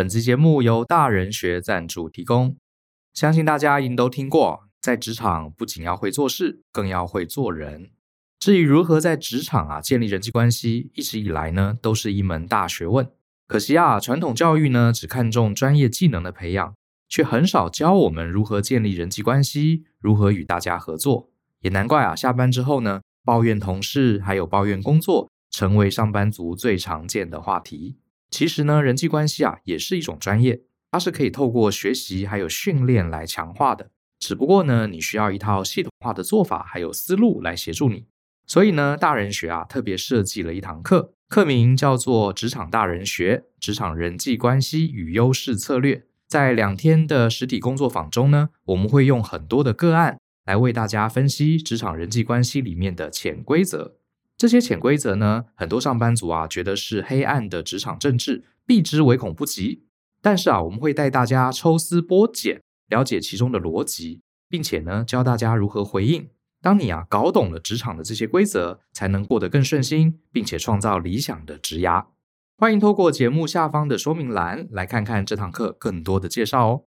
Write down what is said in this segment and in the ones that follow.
本期节目由大人学赞助提供。相信大家一定都听过，在职场不仅要会做事，更要会做人。至于如何在职场啊建立人际关系，一直以来呢都是一门大学问。可惜啊，传统教育呢只看重专业技能的培养，却很少教我们如何建立人际关系，如何与大家合作。也难怪啊，下班之后呢，抱怨同事还有抱怨工作，成为上班族最常见的话题。其实呢，人际关系啊也是一种专业，它是可以透过学习还有训练来强化的。只不过呢，你需要一套系统化的做法还有思路来协助你。所以呢，大人学啊特别设计了一堂课，课名叫做《职场大人学：职场人际关系与优势策略》。在两天的实体工作坊中呢，我们会用很多的个案来为大家分析职场人际关系里面的潜规则。这些潜规则呢，很多上班族啊觉得是黑暗的职场政治，避之唯恐不及。但是啊，我们会带大家抽丝剥茧，了解其中的逻辑，并且呢，教大家如何回应。当你啊搞懂了职场的这些规则，才能过得更顺心，并且创造理想的职涯。欢迎透过节目下方的说明栏来看看这堂课更多的介绍哦。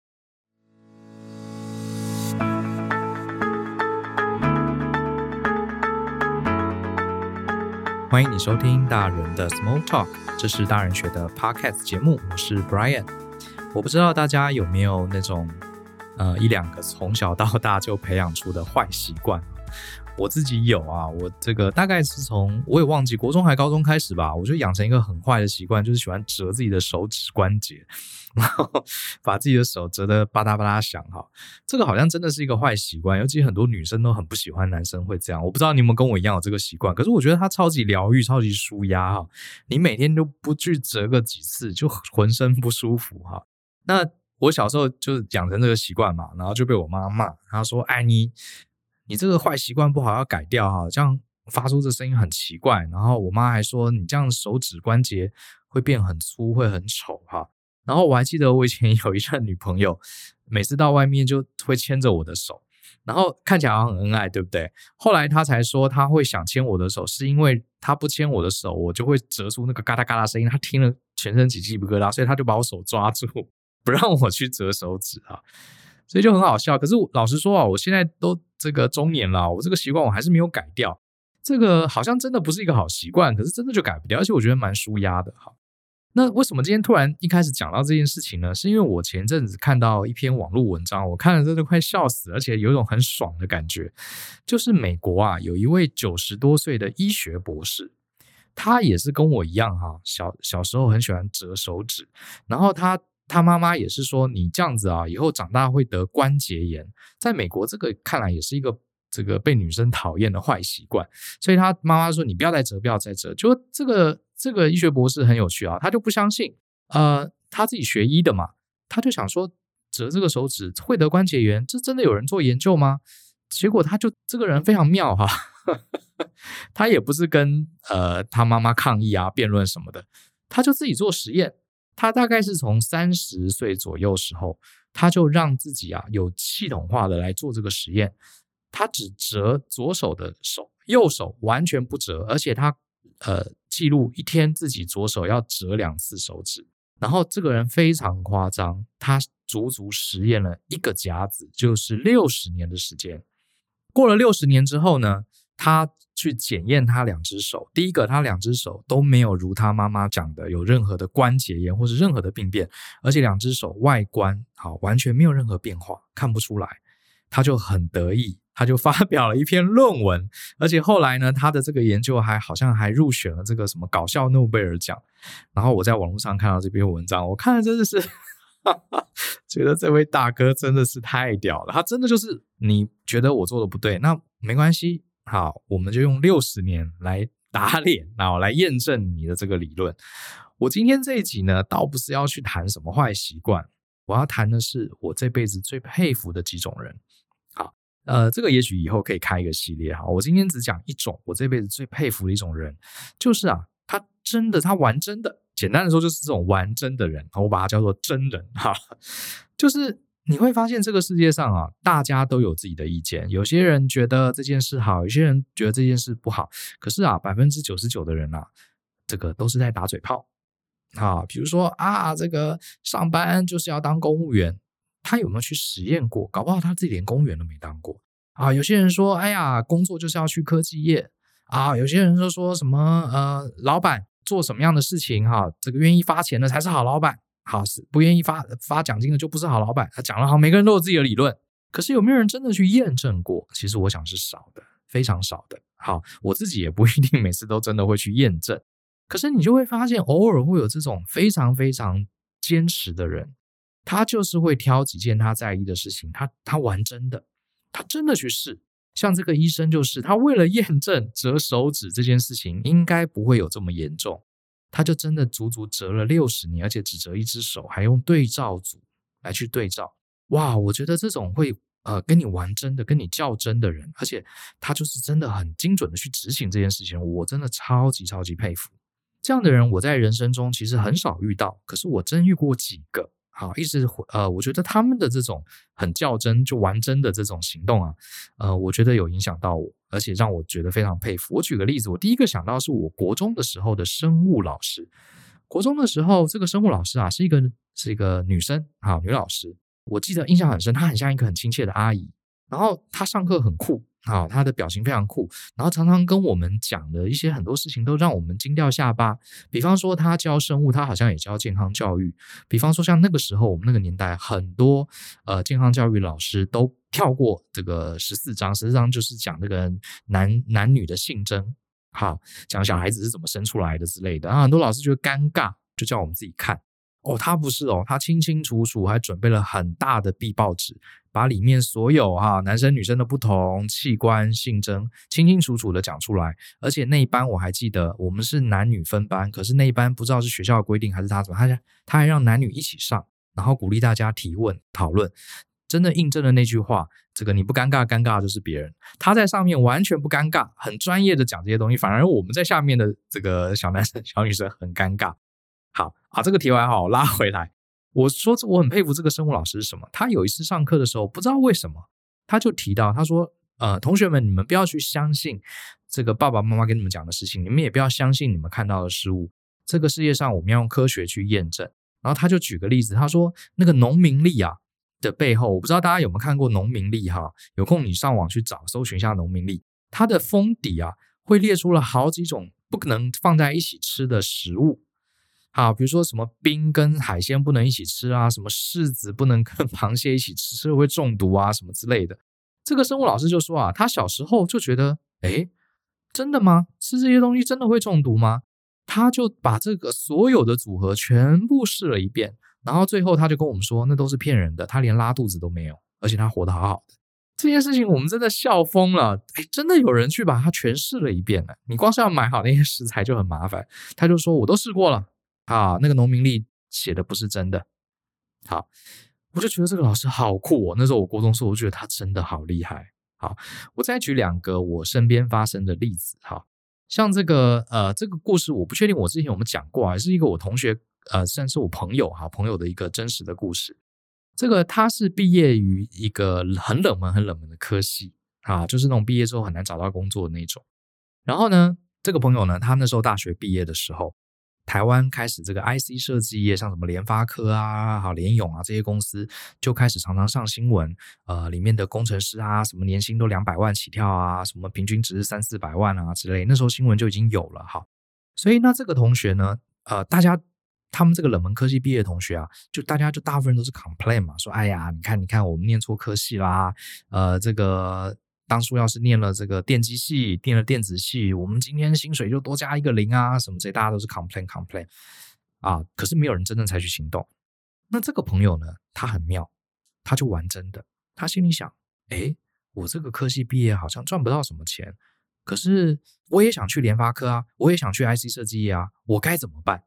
欢迎你收听大人的 Small Talk，这是大人学的 Podcast 节目，我是 Brian。我不知道大家有没有那种呃一两个从小到大就培养出的坏习惯。我自己有啊，我这个大概是从我也忘记国中还高中开始吧，我就养成一个很坏的习惯，就是喜欢折自己的手指关节，然后把自己的手折得吧嗒吧嗒响哈。这个好像真的是一个坏习惯，尤其很多女生都很不喜欢男生会这样。我不知道你们跟我一样有这个习惯，可是我觉得它超级疗愈，超级舒压哈。你每天都不去折个几次，就浑身不舒服哈。那我小时候就是养成这个习惯嘛，然后就被我妈骂，她说：“哎你。”你这个坏习惯不好，要改掉哈，这样发出这声音很奇怪。然后我妈还说，你这样手指关节会变很粗，会很丑哈。然后我还记得我以前 有一任女朋友，每次到外面就会牵着我的手，然后看起来好像很恩爱，对不对？后来她才说，她会想牵我的手，是因为她不牵我的手，我就会折出那个嘎嗒嘎嗒声音。她听了全身起鸡皮疙瘩，所以她就把我手抓住，不让我去折手指啊。所以就很好笑。可是老实说啊，我现在都这个中年了，我这个习惯我还是没有改掉。这个好像真的不是一个好习惯，可是真的就改不掉，而且我觉得蛮舒压的哈。那为什么今天突然一开始讲到这件事情呢？是因为我前阵子看到一篇网络文章，我看了真的快笑死，而且有一种很爽的感觉。就是美国啊，有一位九十多岁的医学博士，他也是跟我一样哈，小小时候很喜欢折手指，然后他。他妈妈也是说，你这样子啊，以后长大会得关节炎。在美国，这个看来也是一个这个被女生讨厌的坏习惯。所以他妈妈说，你不要再折，不要再折。就这个这个医学博士很有趣啊，他就不相信。呃，他自己学医的嘛，他就想说，折这个手指会得关节炎，这真的有人做研究吗？结果他就这个人非常妙哈，他也不是跟呃他妈妈抗议啊、辩论什么的，他就自己做实验。他大概是从三十岁左右时候，他就让自己啊有系统化的来做这个实验。他只折左手的手，右手完全不折，而且他呃记录一天自己左手要折两次手指。然后这个人非常夸张，他足足实验了一个甲子，就是六十年的时间。过了六十年之后呢，他去检验他两只手，第一个，他两只手都没有如他妈妈讲的有任何的关节炎或是任何的病变，而且两只手外观好，完全没有任何变化，看不出来。他就很得意，他就发表了一篇论文，而且后来呢，他的这个研究还好像还入选了这个什么搞笑诺贝尔奖。然后我在网络上看到这篇文章，我看了真的是，哈哈，觉得这位大哥真的是太屌了，他真的就是你觉得我做的不对，那没关系。好，我们就用六十年来打脸，然后来验证你的这个理论。我今天这一集呢，倒不是要去谈什么坏习惯，我要谈的是我这辈子最佩服的几种人。好，呃，这个也许以后可以开一个系列哈。我今天只讲一种，我这辈子最佩服的一种人，就是啊，他真的，他玩真的。简单的说，就是这种玩真的人，我把他叫做真人哈，就是。你会发现这个世界上啊，大家都有自己的意见。有些人觉得这件事好，有些人觉得这件事不好。可是啊，百分之九十九的人啊，这个都是在打嘴炮。啊，比如说啊，这个上班就是要当公务员，他有没有去实验过？搞不好他自己连公务员都没当过啊。有些人说，哎呀，工作就是要去科技业啊。有些人就说什么，呃，老板做什么样的事情哈，这个愿意发钱的才是好老板，好不愿意发发奖金的就不是好老板。他讲了好，每个人都有自己的理论，可是有没有人真的去验证过？其实我想是少的，非常少的。好，我自己也不一定每次都真的会去验证。可是你就会发现，偶尔会有这种非常非常坚持的人，他就是会挑几件他在意的事情，他他玩真的，他真的去试。像这个医生就是，他为了验证折手指这件事情应该不会有这么严重，他就真的足足折了六十年，而且只折一只手，还用对照组来去对照。哇，我觉得这种会呃跟你玩真的、跟你较真的人，而且他就是真的很精准的去执行这件事情，我真的超级超级佩服。这样的人我在人生中其实很少遇到，可是我真遇过几个。好，一直呃，我觉得他们的这种很较真就玩真的这种行动啊，呃，我觉得有影响到我，而且让我觉得非常佩服。我举个例子，我第一个想到是我国中的时候的生物老师。国中的时候，这个生物老师啊是一个是一个女生，好，女老师，我记得印象很深，她很像一个很亲切的阿姨，然后她上课很酷。好，他的表情非常酷，然后常常跟我们讲的一些很多事情都让我们惊掉下巴。比方说，他教生物，他好像也教健康教育。比方说，像那个时候我们那个年代，很多呃健康教育老师都跳过这个十四章，十四章就是讲这个男男女的性征，好，讲小孩子是怎么生出来的之类的。然后很多老师觉得尴尬，就叫我们自己看。哦，他不是哦，他清清楚楚，还准备了很大的壁报纸，把里面所有哈男生女生的不同器官性征清清楚楚的讲出来。而且那一班我还记得，我们是男女分班，可是那一班不知道是学校的规定还是他怎么，他他还让男女一起上，然后鼓励大家提问讨论，真的印证了那句话：这个你不尴尬，尴尬的就是别人。他在上面完全不尴尬，很专业的讲这些东西，反而我们在下面的这个小男生小女生很尴尬。好啊，这个题外话我拉回来。我说我很佩服这个生物老师是什么？他有一次上课的时候，不知道为什么，他就提到，他说：“呃，同学们，你们不要去相信这个爸爸妈妈跟你们讲的事情，你们也不要相信你们看到的事物。这个世界上，我们要用科学去验证。”然后他就举个例子，他说：“那个农民历啊的背后，我不知道大家有没有看过农民历哈？有空你上网去找，搜寻一下农民历，它的封底啊会列出了好几种不可能放在一起吃的食物。”好，比如说什么冰跟海鲜不能一起吃啊，什么柿子不能跟 螃蟹一起吃，吃了会中毒啊，什么之类的。这个生物老师就说啊，他小时候就觉得，诶，真的吗？吃这些东西真的会中毒吗？他就把这个所有的组合全部试了一遍，然后最后他就跟我们说，那都是骗人的，他连拉肚子都没有，而且他活得好好的。这件事情我们真的笑疯了，诶，真的有人去把它全试了一遍呢。你光是要买好那些食材就很麻烦。他就说，我都试过了。啊，那个农民历写的不是真的。好，我就觉得这个老师好酷哦。那时候我高中时候，我觉得他真的好厉害。好，我再举两个我身边发生的例子。哈，像这个呃，这个故事我不确定我之前有没有讲过，还是一个我同学呃，算是我朋友哈朋友的一个真实的故事。这个他是毕业于一个很冷门很冷门的科系啊，就是那种毕业之后很难找到工作的那种。然后呢，这个朋友呢，他那时候大学毕业的时候。台湾开始这个 IC 设计业，像什么联发科啊、好联咏啊这些公司，就开始常常上新闻。呃，里面的工程师啊，什么年薪都两百万起跳啊，什么平均值是三四百万啊之类。那时候新闻就已经有了哈。所以那这个同学呢，呃，大家他们这个冷门科技毕业同学啊，就大家就大部分都是 complain 嘛，说哎呀，你看你看我们念错科系啦，呃，这个。当初要是念了这个电机系，念了电子系，我们今天薪水就多加一个零啊，什么这些大家都是 complain complain 啊，可是没有人真正采取行动。那这个朋友呢，他很妙，他就玩真的，他心里想，诶，我这个科系毕业好像赚不到什么钱，可是我也想去联发科啊，我也想去 IC 设计业啊，我该怎么办？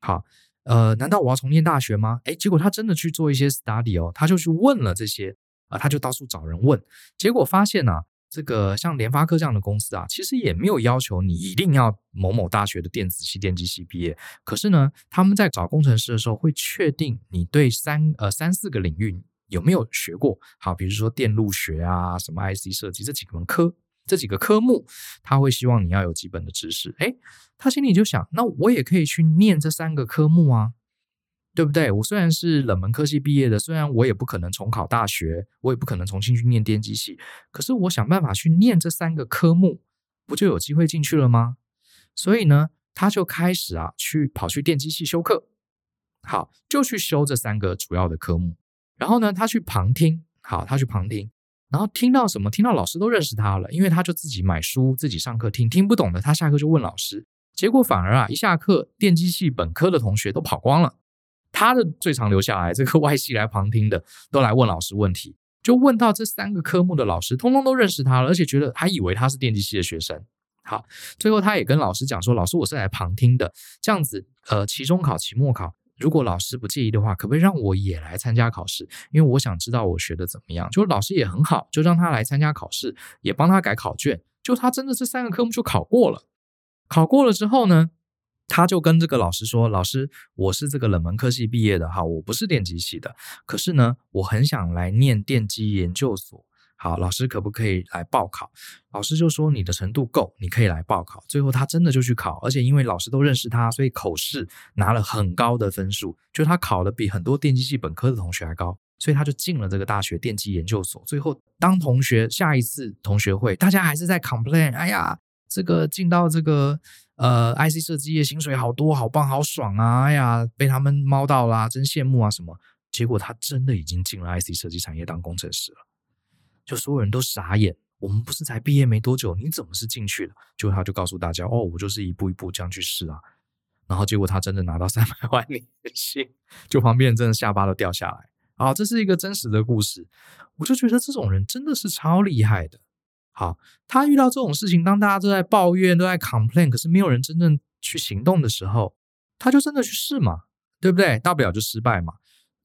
好，呃，难道我要重念大学吗？诶，结果他真的去做一些 study 哦，他就去问了这些。啊，他就到处找人问，结果发现呢、啊，这个像联发科这样的公司啊，其实也没有要求你一定要某某大学的电子系、电机系毕业。可是呢，他们在找工程师的时候，会确定你对三呃三四个领域有没有学过。好，比如说电路学啊，什么 IC 设计这几门科。这几个科目，他会希望你要有基本的知识。诶，他心里就想，那我也可以去念这三个科目啊，对不对？我虽然是冷门科系毕业的，虽然我也不可能重考大学，我也不可能重新去念电机系，可是我想办法去念这三个科目，不就有机会进去了吗？所以呢，他就开始啊，去跑去电机系修课，好，就去修这三个主要的科目。然后呢，他去旁听，好，他去旁听。然后听到什么？听到老师都认识他了，因为他就自己买书，自己上课听，听不懂的他下课就问老师。结果反而啊，一下课，电机系本科的同学都跑光了，他的最常留下来。这个外系来旁听的都来问老师问题，就问到这三个科目的老师，通通都认识他了，而且觉得还以为他是电机系的学生。好，最后他也跟老师讲说：“老师，我是来旁听的，这样子，呃，期中考、期末考。”如果老师不介意的话，可不可以让我也来参加考试？因为我想知道我学的怎么样。就老师也很好，就让他来参加考试，也帮他改考卷。就他真的这三个科目就考过了。考过了之后呢，他就跟这个老师说：“老师，我是这个冷门科系毕业的哈，我不是电机系的。可是呢，我很想来念电机研究所。”好，老师可不可以来报考？老师就说你的程度够，你可以来报考。最后他真的就去考，而且因为老师都认识他，所以口试拿了很高的分数，就他考的比很多电机系本科的同学还高，所以他就进了这个大学电机研究所。最后当同学下一次同学会，大家还是在 complain，哎呀，这个进到这个呃 IC 设计业薪水好多，好棒，好爽啊！哎呀，被他们猫到啦，真羡慕啊什么？结果他真的已经进了 IC 设计产业当工程师了。就所有人都傻眼，我们不是才毕业没多久，你怎么是进去的？就他就告诉大家，哦，我就是一步一步这样去试啊。然后结果他真的拿到三百万年薪，就旁边人真的下巴都掉下来。啊，这是一个真实的故事，我就觉得这种人真的是超厉害的。好，他遇到这种事情，当大家都在抱怨、都在 complain，可是没有人真正去行动的时候，他就真的去试嘛，对不对？大不了就失败嘛。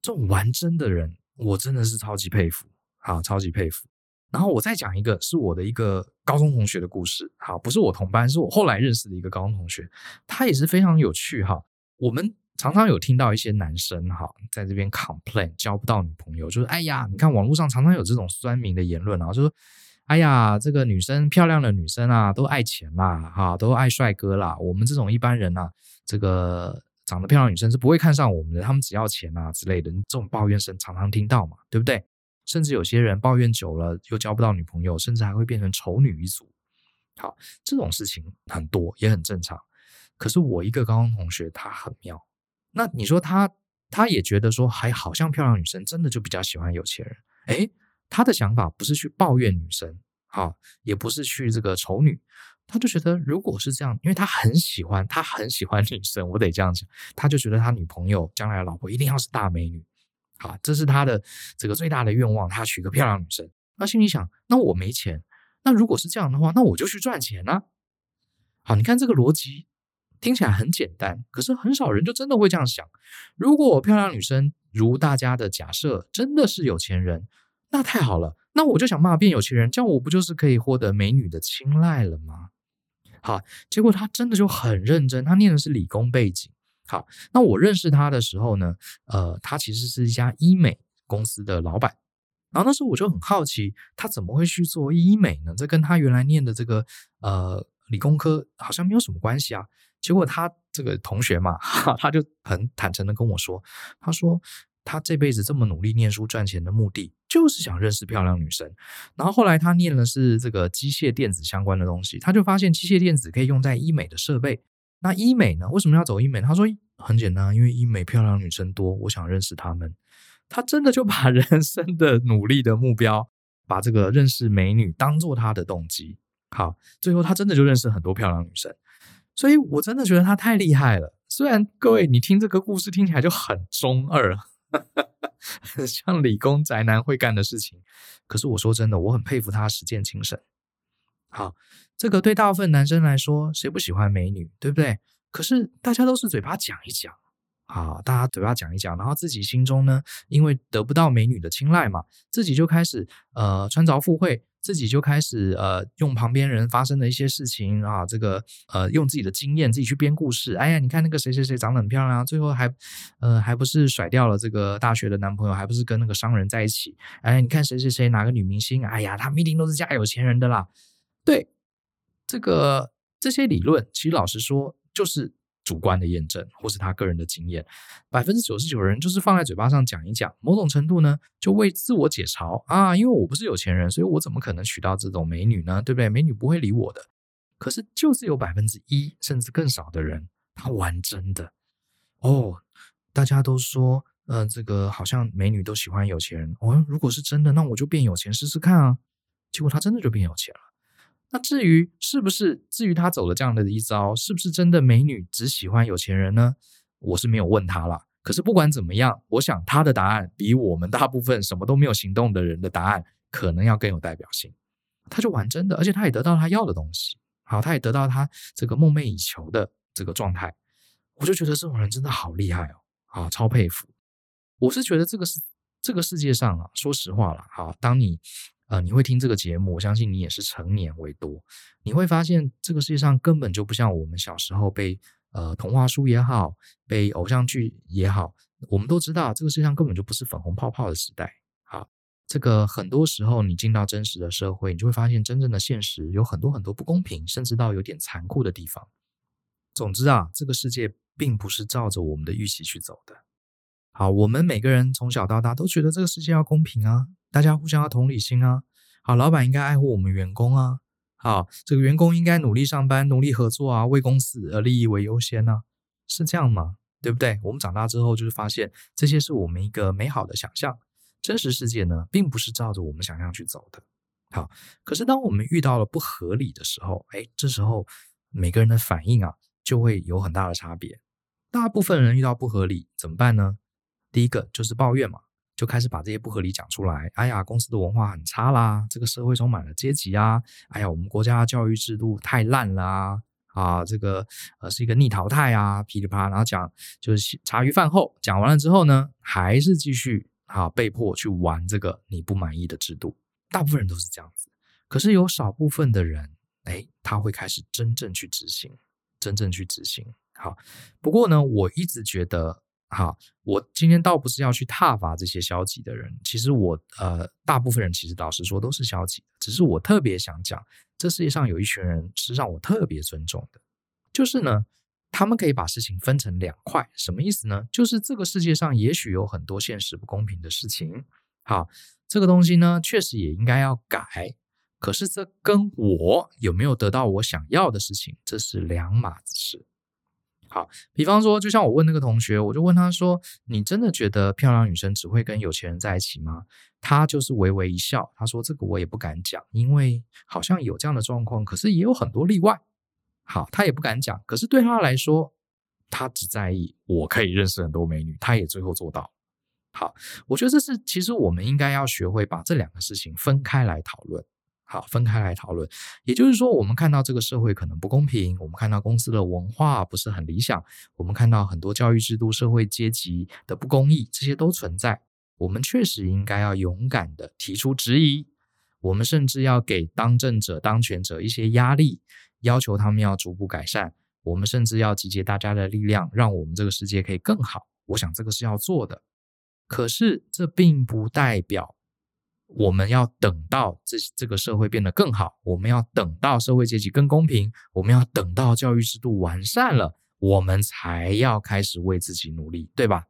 这种玩真的人，我真的是超级佩服，好，超级佩服。然后我再讲一个是我的一个高中同学的故事，好，不是我同班，是我后来认识的一个高中同学，他也是非常有趣哈。我们常常有听到一些男生哈在这边 complain 交不到女朋友，就是哎呀，你看网络上常常有这种酸民的言论啊，就说哎呀，这个女生漂亮的女生啊都爱钱啦，哈，都爱帅哥啦，我们这种一般人啊，这个长得漂亮女生是不会看上我们的，他们只要钱啊之类的，这种抱怨声常常听到嘛，对不对？甚至有些人抱怨久了，又交不到女朋友，甚至还会变成丑女一族。好，这种事情很多，也很正常。可是我一个高中同学，他很妙。那你说他，他也觉得说，还好像漂亮女生真的就比较喜欢有钱人。诶，他的想法不是去抱怨女生，好，也不是去这个丑女，他就觉得如果是这样，因为他很喜欢，他很喜欢女生，我得这样讲，他就觉得他女朋友将来的老婆一定要是大美女。好，这是他的这个最大的愿望，他娶个漂亮女生。那心里想，那我没钱，那如果是这样的话，那我就去赚钱啊。好，你看这个逻辑听起来很简单，可是很少人就真的会这样想。如果漂亮女生如大家的假设真的是有钱人，那太好了，那我就想骂遍有钱人，这样我不就是可以获得美女的青睐了吗？好，结果他真的就很认真，他念的是理工背景。好，那我认识他的时候呢，呃，他其实是一家医美公司的老板。然后那时候我就很好奇，他怎么会去做医美呢？这跟他原来念的这个呃理工科好像没有什么关系啊。结果他这个同学嘛，他就很坦诚的跟我说，他说他这辈子这么努力念书赚钱的目的，就是想认识漂亮女生。然后后来他念的是这个机械电子相关的东西，他就发现机械电子可以用在医美的设备。那医美呢？为什么要走医美？他说很简单，因为医美漂亮女生多，我想认识她们。他真的就把 人生的努力的目标，把这个认识美女当做他的动机。好，最后他真的就认识很多漂亮女生。所以我真的觉得他太厉害了。虽然各位你听这个故事听起来就很中二，哈 哈像理工宅男会干的事情，可是我说真的，我很佩服他实践精神。好，这个对大部分男生来说，谁不喜欢美女，对不对？可是大家都是嘴巴讲一讲，啊，大家嘴巴讲一讲，然后自己心中呢，因为得不到美女的青睐嘛，自己就开始呃穿凿附会，自己就开始呃用旁边人发生的一些事情啊，这个呃用自己的经验自己去编故事。哎呀，你看那个谁谁谁长得很漂亮，最后还呃还不是甩掉了这个大学的男朋友，还不是跟那个商人在一起。哎，你看谁谁谁哪个女明星，哎呀，他们一定都是嫁有钱人的啦。对，这个这些理论，其实老实说，就是主观的验证，或是他个人的经验。百分之九十九的人就是放在嘴巴上讲一讲，某种程度呢，就为自我解嘲啊，因为我不是有钱人，所以我怎么可能娶到这种美女呢？对不对？美女不会理我的。可是就是有百分之一甚至更少的人，他玩真的哦。大家都说，呃，这个好像美女都喜欢有钱人哦。如果是真的，那我就变有钱试试看啊。结果他真的就变有钱了。那至于是不是，至于他走了这样的一招，是不是真的美女只喜欢有钱人呢？我是没有问他啦。可是不管怎么样，我想他的答案比我们大部分什么都没有行动的人的答案可能要更有代表性。他就玩真的，而且他也得到他要的东西。好，他也得到他这个梦寐以求的这个状态，我就觉得这种人真的好厉害哦，啊，超佩服。我是觉得这个是这个世界上啊，说实话了，哈，当你呃你会听这个节目，我相信你也是成年为多，你会发现这个世界上根本就不像我们小时候被呃童话书也好，被偶像剧也好，我们都知道这个世界上根本就不是粉红泡泡的时代。好这个很多时候，你进到真实的社会，你就会发现真正的现实有很多很多不公平，甚至到有点残酷的地方。总之啊，这个世界并不是照着我们的预期去走的。好，我们每个人从小到大都觉得这个世界要公平啊，大家互相要同理心啊。好，老板应该爱护我们员工啊。好，这个员工应该努力上班，努力合作啊，为公司而利益为优先啊，是这样吗？对不对？我们长大之后就是发现这些是我们一个美好的想象。真实世界呢，并不是照着我们想象去走的。好，可是当我们遇到了不合理的时候，哎，这时候每个人的反应啊，就会有很大的差别。大部分人遇到不合理怎么办呢？第一个就是抱怨嘛，就开始把这些不合理讲出来。哎呀，公司的文化很差啦，这个社会充满了阶级啊。哎呀，我们国家教育制度太烂了啊，啊，这个呃是一个逆淘汰啊，噼里啪啦，然后讲就是茶余饭后讲完了之后呢，还是继续。啊，被迫去玩这个你不满意的制度，大部分人都是这样子。可是有少部分的人，哎，他会开始真正去执行，真正去执行。好，不过呢，我一直觉得，好，我今天倒不是要去挞伐这些消极的人。其实我，呃，大部分人其实老实说都是消极的，只是我特别想讲，这世界上有一群人是让我特别尊重的，就是呢。他们可以把事情分成两块，什么意思呢？就是这个世界上也许有很多现实不公平的事情，好，这个东西呢，确实也应该要改。可是这跟我有没有得到我想要的事情，这是两码子事。好，比方说，就像我问那个同学，我就问他说：“你真的觉得漂亮女生只会跟有钱人在一起吗？”他就是微微一笑，他说：“这个我也不敢讲，因为好像有这样的状况，可是也有很多例外。”好，他也不敢讲，可是对他来说，他只在意我可以认识很多美女，他也最后做到。好，我觉得这是其实我们应该要学会把这两个事情分开来讨论。好，分开来讨论，也就是说，我们看到这个社会可能不公平，我们看到公司的文化不是很理想，我们看到很多教育制度、社会阶级的不公义，这些都存在。我们确实应该要勇敢地提出质疑，我们甚至要给当政者、当权者一些压力。要求他们要逐步改善，我们甚至要集结大家的力量，让我们这个世界可以更好。我想这个是要做的，可是这并不代表我们要等到这这个社会变得更好，我们要等到社会阶级更公平，我们要等到教育制度完善了，我们才要开始为自己努力，对吧？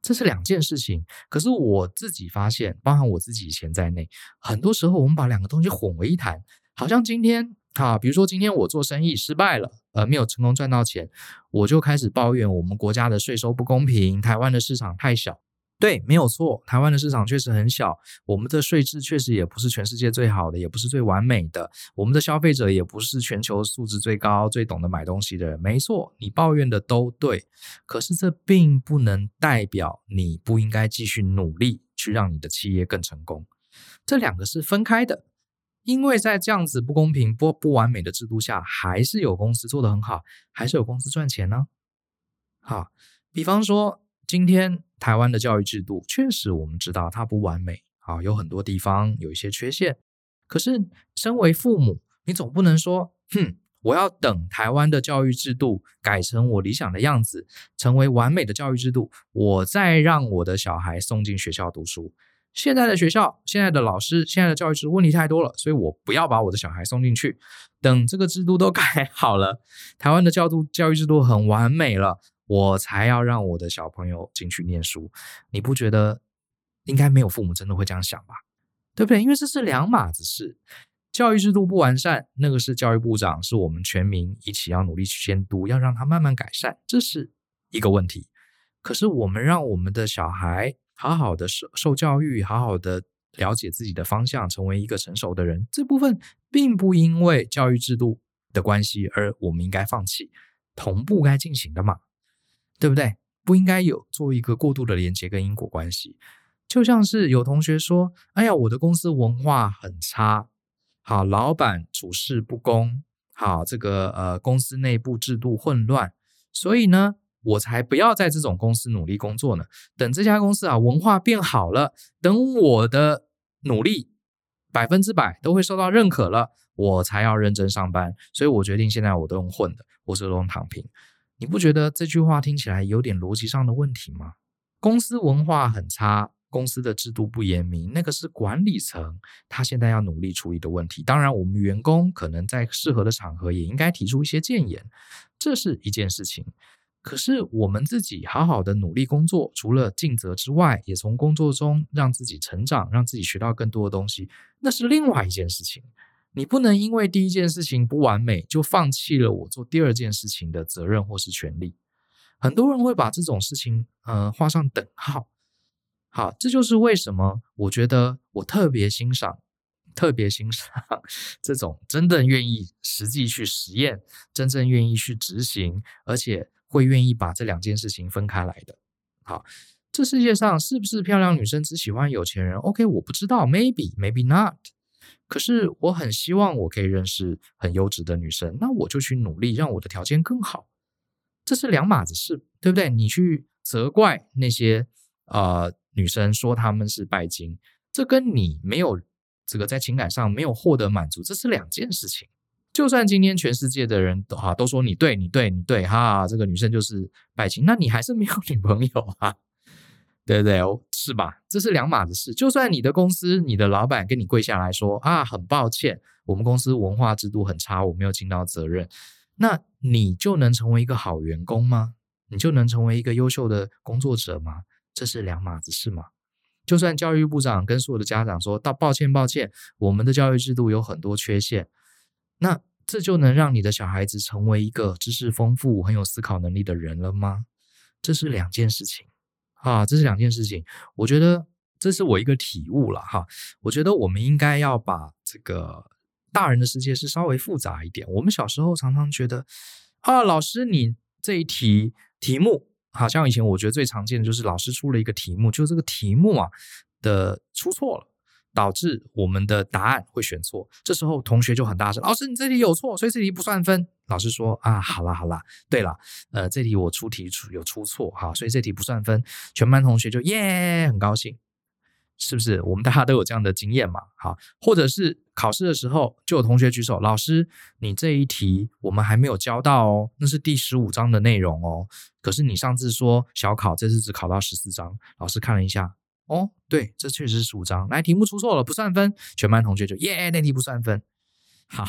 这是两件事情。可是我自己发现，包含我自己以前在内，很多时候我们把两个东西混为一谈，好像今天。好，比如说今天我做生意失败了，呃，没有成功赚到钱，我就开始抱怨我们国家的税收不公平，台湾的市场太小。对，没有错，台湾的市场确实很小，我们的税制确实也不是全世界最好的，也不是最完美的，我们的消费者也不是全球素质最高、最懂得买东西的人。没错，你抱怨的都对，可是这并不能代表你不应该继续努力去让你的企业更成功，这两个是分开的。因为在这样子不公平、不不完美的制度下，还是有公司做得很好，还是有公司赚钱呢。好，比方说今天台湾的教育制度，确实我们知道它不完美，啊，有很多地方有一些缺陷。可是身为父母，你总不能说，哼，我要等台湾的教育制度改成我理想的样子，成为完美的教育制度，我再让我的小孩送进学校读书。现在的学校、现在的老师、现在的教育制度问题太多了，所以我不要把我的小孩送进去。等这个制度都改好了，台湾的教育教育制度很完美了，我才要让我的小朋友进去念书。你不觉得应该没有父母真的会这样想吧？对不对？因为这是两码子事。教育制度不完善，那个是教育部长，是我们全民一起要努力去监督，要让他慢慢改善，这是一个问题。可是我们让我们的小孩好好的受受教育，好好的了解自己的方向，成为一个成熟的人，这部分并不因为教育制度的关系而我们应该放弃，同步该进行的嘛，对不对？不应该有做一个过度的连接跟因果关系。就像是有同学说：“哎呀，我的公司文化很差。”好，老板处事不公，好，这个呃，公司内部制度混乱，所以呢，我才不要在这种公司努力工作呢。等这家公司啊，文化变好了，等我的努力百分之百都会受到认可了，我才要认真上班。所以我决定现在我都用混的，我是用躺平。你不觉得这句话听起来有点逻辑上的问题吗？公司文化很差。公司的制度不严明，那个是管理层他现在要努力处理的问题。当然，我们员工可能在适合的场合也应该提出一些建言，这是一件事情。可是我们自己好好的努力工作，除了尽责之外，也从工作中让自己成长，让自己学到更多的东西，那是另外一件事情。你不能因为第一件事情不完美，就放弃了我做第二件事情的责任或是权利。很多人会把这种事情，呃，画上等号。好，这就是为什么我觉得我特别欣赏、特别欣赏 这种真正愿意实际去实验、真正愿意去执行，而且会愿意把这两件事情分开来的。好，这世界上是不是漂亮女生只喜欢有钱人？OK，我不知道，maybe maybe not。可是我很希望我可以认识很优质的女生，那我就去努力让我的条件更好。这是两码子事，对不对？你去责怪那些呃。女生说他们是拜金，这跟你没有这个在情感上没有获得满足，这是两件事情。就算今天全世界的人都哈都说你对你对你对哈，这个女生就是拜金，那你还是没有女朋友啊？对不对？是吧？这是两码子事。就算你的公司你的老板跟你跪下来说啊，很抱歉，我们公司文化制度很差，我没有尽到责任，那你就能成为一个好员工吗？你就能成为一个优秀的工作者吗？这是两码子事吗？就算教育部长跟所有的家长说到抱歉抱歉，我们的教育制度有很多缺陷，那这就能让你的小孩子成为一个知识丰富、很有思考能力的人了吗？这是两件事情啊，这是两件事情。我觉得这是我一个体悟了哈。我觉得我们应该要把这个大人的世界是稍微复杂一点。我们小时候常常觉得啊，老师你这一题题目。好像以前我觉得最常见的就是老师出了一个题目，就这个题目啊的出错了，导致我们的答案会选错。这时候同学就很大声：“老师，你这题有错，所以这题不算分。”老师说：“啊，好啦好啦，对了，呃，这题我出题出有出错，哈，所以这题不算分。”全班同学就耶，很高兴。是不是我们大家都有这样的经验嘛？好，或者是考试的时候就有同学举手，老师，你这一题我们还没有教到哦，那是第十五章的内容哦。可是你上次说小考，这次只考到十四章，老师看了一下，哦，对，这确实是十五章，来，题目出错了，不算分。全班同学就耶，那题不算分。好，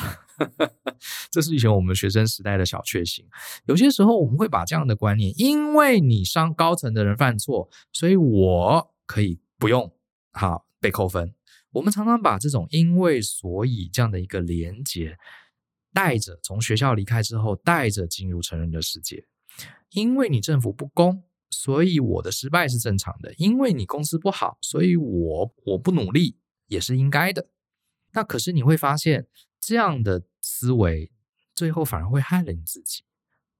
这是以前我们学生时代的小确幸。有些时候我们会把这样的观念，因为你上高层的人犯错，所以我可以不用。好，被扣分。我们常常把这种因为所以这样的一个连结带着从学校离开之后，带着进入成人的世界。因为你政府不公，所以我的失败是正常的；因为你公司不好，所以我我不努力也是应该的。那可是你会发现，这样的思维最后反而会害了你自己。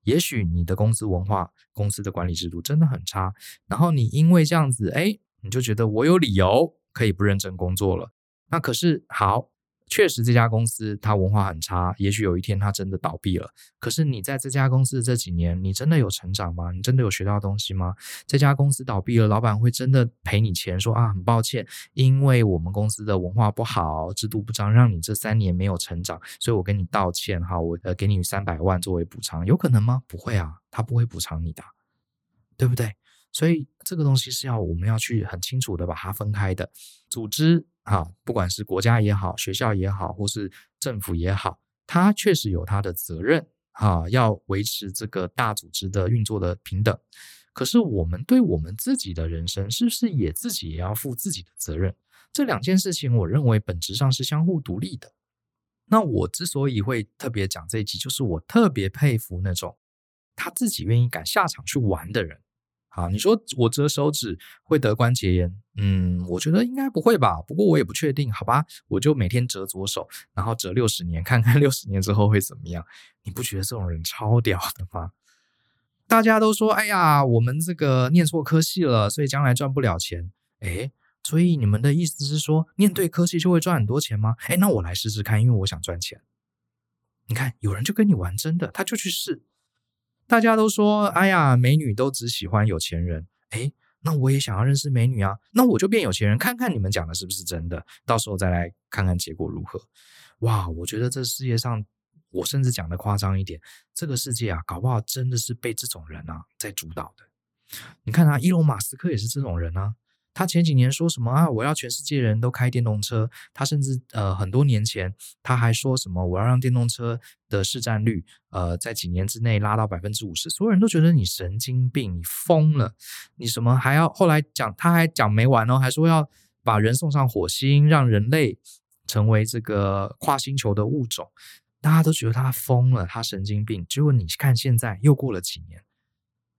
也许你的公司文化、公司的管理制度真的很差，然后你因为这样子，哎。你就觉得我有理由可以不认真工作了，那可是好，确实这家公司它文化很差，也许有一天它真的倒闭了。可是你在这家公司这几年，你真的有成长吗？你真的有学到东西吗？这家公司倒闭了，老板会真的赔你钱，说啊，很抱歉，因为我们公司的文化不好，制度不彰，让你这三年没有成长，所以我跟你道歉哈，我呃给你三百万作为补偿，有可能吗？不会啊，他不会补偿你的，对不对？所以这个东西是要我们要去很清楚的把它分开的。组织啊，不管是国家也好，学校也好，或是政府也好，它确实有它的责任啊，要维持这个大组织的运作的平等。可是我们对我们自己的人生，是不是也自己也要负自己的责任？这两件事情，我认为本质上是相互独立的。那我之所以会特别讲这一集，就是我特别佩服那种他自己愿意敢下场去玩的人。好，你说我折手指会得关节炎？嗯，我觉得应该不会吧。不过我也不确定，好吧？我就每天折左手，然后折六十年，看看六十年之后会怎么样。你不觉得这种人超屌的吗？大家都说，哎呀，我们这个念错科系了，所以将来赚不了钱。诶，所以你们的意思是说，念对科系就会赚很多钱吗？诶，那我来试试看，因为我想赚钱。你看，有人就跟你玩真的，他就去试。大家都说，哎呀，美女都只喜欢有钱人。哎，那我也想要认识美女啊，那我就变有钱人，看看你们讲的是不是真的，到时候再来看看结果如何。哇，我觉得这世界上，我甚至讲的夸张一点，这个世界啊，搞不好真的是被这种人啊在主导的。你看啊，伊隆马斯克也是这种人啊。他前几年说什么啊？我要全世界人都开电动车。他甚至呃很多年前他还说什么我要让电动车的市占率呃在几年之内拉到百分之五十。所有人都觉得你神经病，你疯了，你什么还要后来讲他还讲没完哦，还说要把人送上火星，让人类成为这个跨星球的物种。大家都觉得他疯了，他神经病。结果你看现在又过了几年，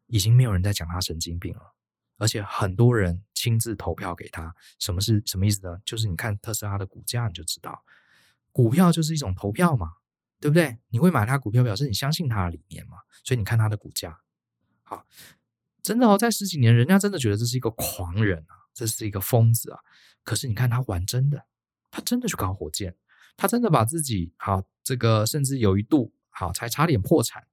已经没有人在讲他神经病了。而且很多人亲自投票给他，什么是什么意思呢？就是你看特斯拉的股价，你就知道，股票就是一种投票嘛，对不对？你会买他股票，表示你相信他的理念嘛。所以你看他的股价，好，真的哦，在十几年，人家真的觉得这是一个狂人啊，这是一个疯子啊。可是你看他玩真的，他真的去搞火箭，他真的把自己好这个，甚至有一度好才差点破产，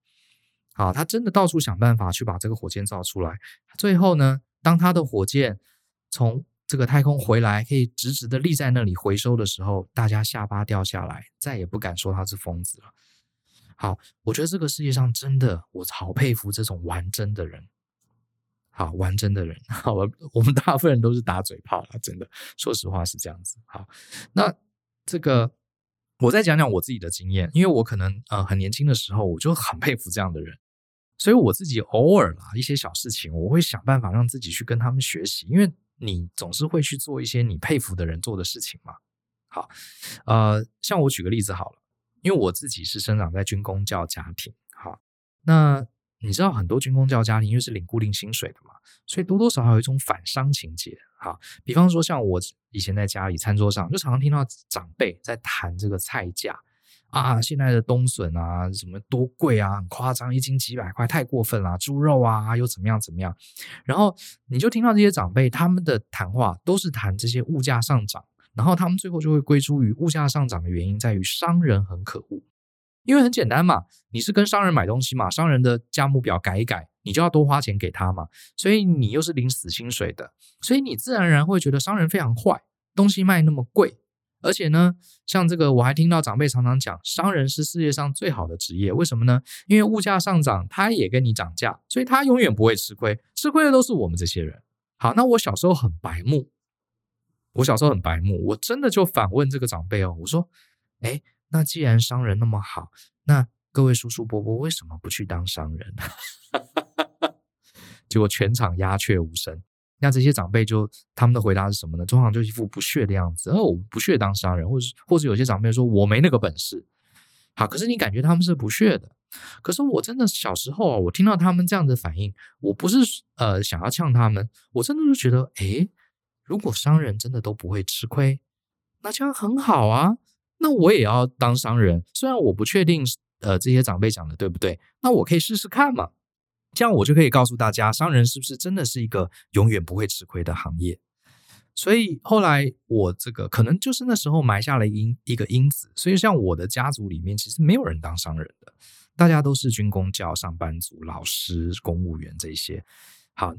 好，他真的到处想办法去把这个火箭造出来，最后呢？当他的火箭从这个太空回来，可以直直的立在那里回收的时候，大家下巴掉下来，再也不敢说他是疯子了。好，我觉得这个世界上真的，我好佩服这种玩真的人。好，玩真的人，好，我们大部分人都是打嘴炮了，真的，说实话是这样子。好，那这个我再讲讲我自己的经验，因为我可能呃很年轻的时候，我就很佩服这样的人。所以我自己偶尔啦，一些小事情，我会想办法让自己去跟他们学习，因为你总是会去做一些你佩服的人做的事情嘛。好，呃，像我举个例子好了，因为我自己是生长在军公教家庭，好，那你知道很多军公教家庭因为是领固定薪水的嘛，所以多多少少有一种反商情节。好，比方说像我以前在家里餐桌上，就常常听到长辈在谈这个菜价。啊，现在的冬笋啊，什么多贵啊，很夸张，一斤几百块，太过分了。猪肉啊，又怎么样怎么样？然后你就听到这些长辈他们的谈话，都是谈这些物价上涨，然后他们最后就会归诸于物价上涨的原因在于商人很可恶，因为很简单嘛，你是跟商人买东西嘛，商人的价目表改一改，你就要多花钱给他嘛，所以你又是领死薪水的，所以你自然而然会觉得商人非常坏，东西卖那么贵。而且呢，像这个我还听到长辈常常讲，商人是世界上最好的职业。为什么呢？因为物价上涨，他也跟你涨价，所以他永远不会吃亏。吃亏的都是我们这些人。好，那我小时候很白目，我小时候很白目，我真的就反问这个长辈哦，我说：“哎，那既然商人那么好，那各位叔叔伯伯为什么不去当商人？” 结果全场鸦雀无声。那这些长辈就他们的回答是什么呢？通常就一副不屑的样子。哦，我不屑当商人，或者或者有些长辈说我没那个本事。好，可是你感觉他们是不屑的。可是我真的小时候啊，我听到他们这样的反应，我不是呃想要呛他们，我真的就觉得，诶，如果商人真的都不会吃亏，那这样很好啊。那我也要当商人，虽然我不确定呃这些长辈讲的对不对，那我可以试试看嘛。这样我就可以告诉大家，商人是不是真的是一个永远不会吃亏的行业？所以后来我这个可能就是那时候埋下了因一个因子。所以像我的家族里面，其实没有人当商人的，大家都是军工教上班族、老师、公务员这些。好，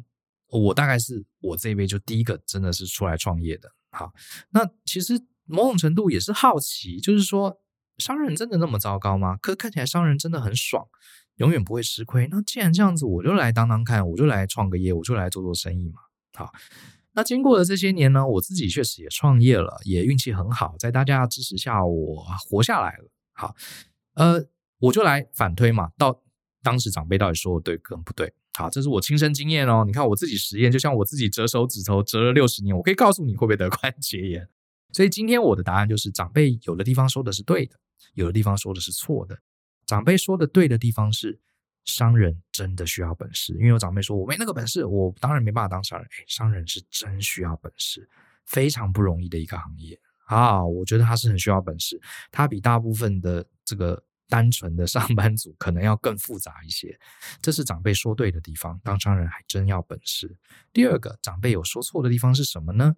我大概是我这一辈就第一个真的是出来创业的。好，那其实某种程度也是好奇，就是说商人真的那么糟糕吗？可看起来商人真的很爽。永远不会吃亏。那既然这样子，我就来当当看，我就来创个业，我就来做做生意嘛。好，那经过了这些年呢，我自己确实也创业了，也运气很好，在大家的支持下，我活下来了。好，呃，我就来反推嘛，到当时长辈到底说的对跟不对？好，这是我亲身经验哦。你看我自己实验，就像我自己折手指头折了六十年，我可以告诉你会不会得关节炎。所以今天我的答案就是，长辈有的地方说的是对的，有的地方说的是错的。长辈说的对的地方是，商人真的需要本事。因为有长辈说我没那个本事，我当然没办法当商人。哎，商人是真需要本事，非常不容易的一个行业啊。我觉得他是很需要本事，他比大部分的这个单纯的上班族可能要更复杂一些。这是长辈说对的地方，当商人还真要本事。第二个，长辈有说错的地方是什么呢？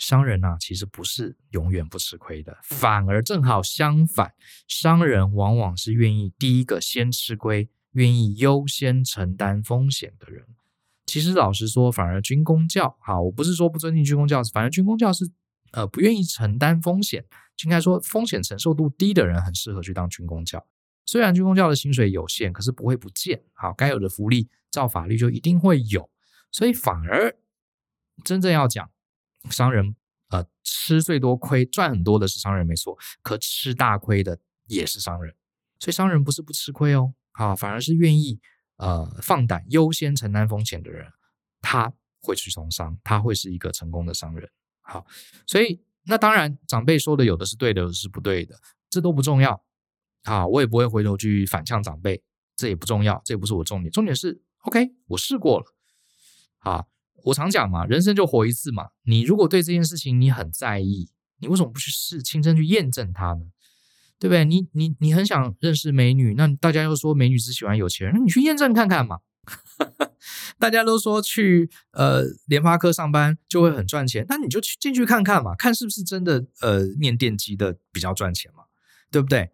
商人啊，其实不是永远不吃亏的，反而正好相反，商人往往是愿意第一个先吃亏，愿意优先承担风险的人。其实老实说，反而军公教，好，我不是说不尊敬军公教，反而军公教是呃不愿意承担风险，应该说风险承受度低的人很适合去当军公教。虽然军公教的薪水有限，可是不会不见，好，该有的福利照法律就一定会有，所以反而真正要讲。商人，呃，吃最多亏，赚很多的是商人，没错。可吃大亏的也是商人，所以商人不是不吃亏哦，啊，反而是愿意呃放胆优先承担风险的人，他会去从商，他会是一个成功的商人。好，所以那当然，长辈说的有的是对的，有的是不对的，这都不重要。啊，我也不会回头去反呛长辈，这也不重要，这也不是我重点。重点是，OK，我试过了，好。我常讲嘛，人生就活一次嘛。你如果对这件事情你很在意，你为什么不去试，亲身去验证它呢？对不对？你你你很想认识美女，那大家又说美女只喜欢有钱人，那你去验证看看嘛。大家都说去呃联发科上班就会很赚钱，那你就去进去看看嘛，看是不是真的呃念电机的比较赚钱嘛，对不对？